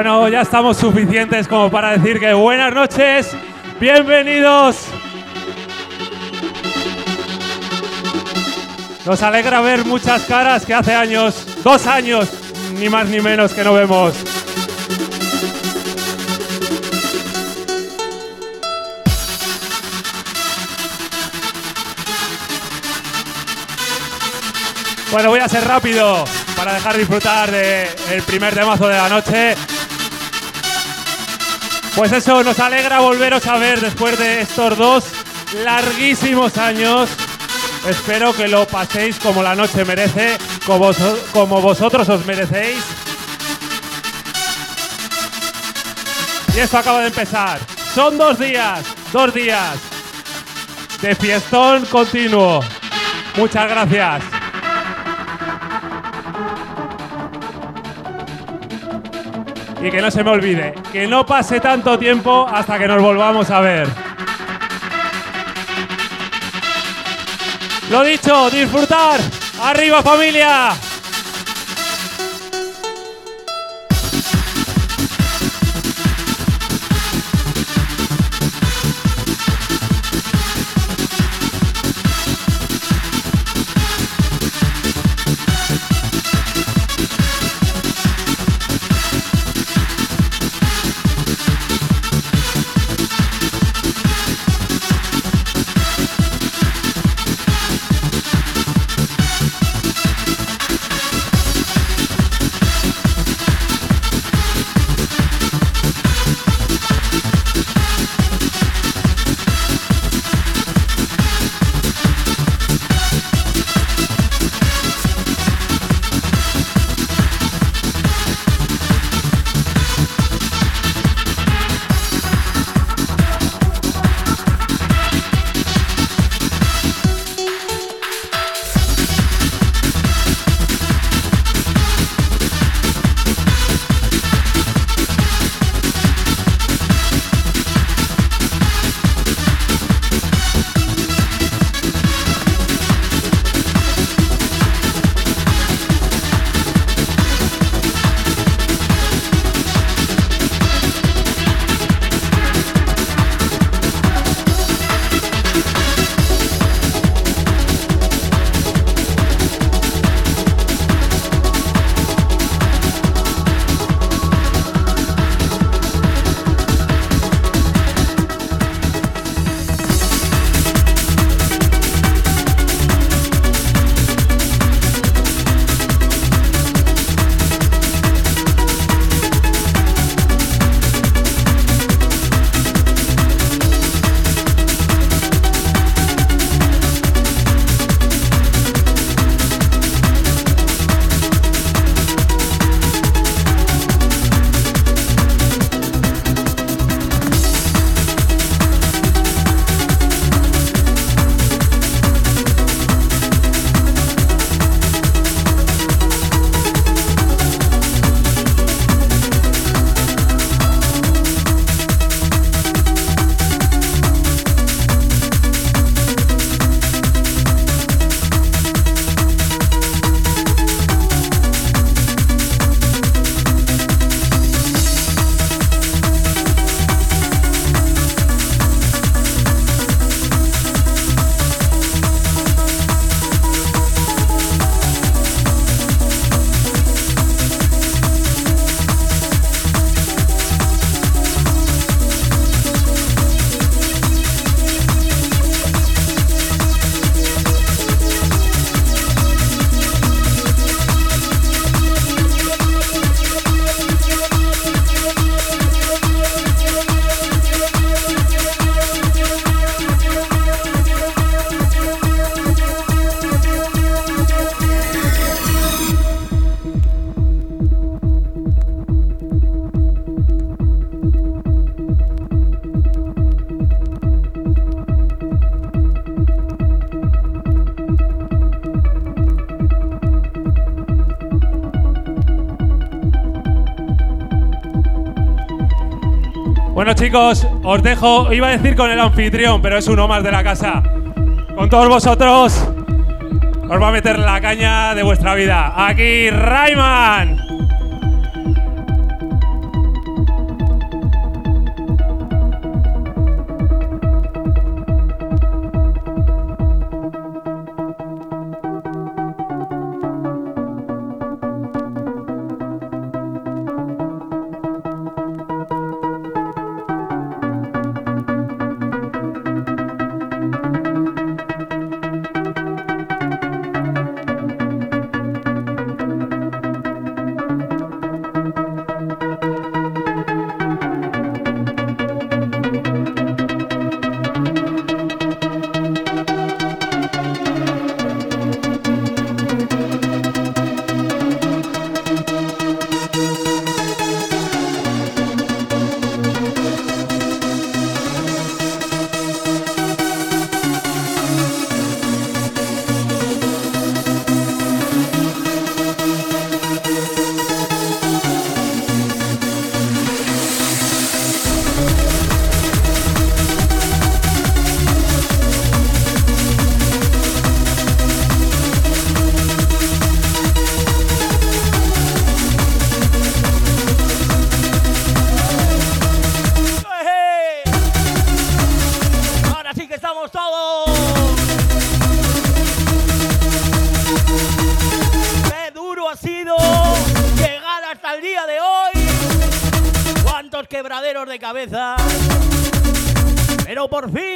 Bueno, ya estamos suficientes como para decir que buenas noches, bienvenidos. Nos alegra ver muchas caras que hace años, dos años, ni más ni menos que no vemos. Bueno, voy a ser rápido para dejar disfrutar del primer temazo de la noche. Pues eso, nos alegra volveros a ver después de estos dos larguísimos años. Espero que lo paséis como la noche merece, como, como vosotros os merecéis. Y esto acaba de empezar. Son dos días, dos días de fiestón continuo. Muchas gracias. Y que no se me olvide, que no pase tanto tiempo hasta que nos volvamos a ver. Lo dicho, disfrutar. Arriba familia. Chicos, os dejo, iba a decir con el anfitrión, pero es uno más de la casa. Con todos vosotros os va a meter la caña de vuestra vida. Aquí Rayman. Pero por fin,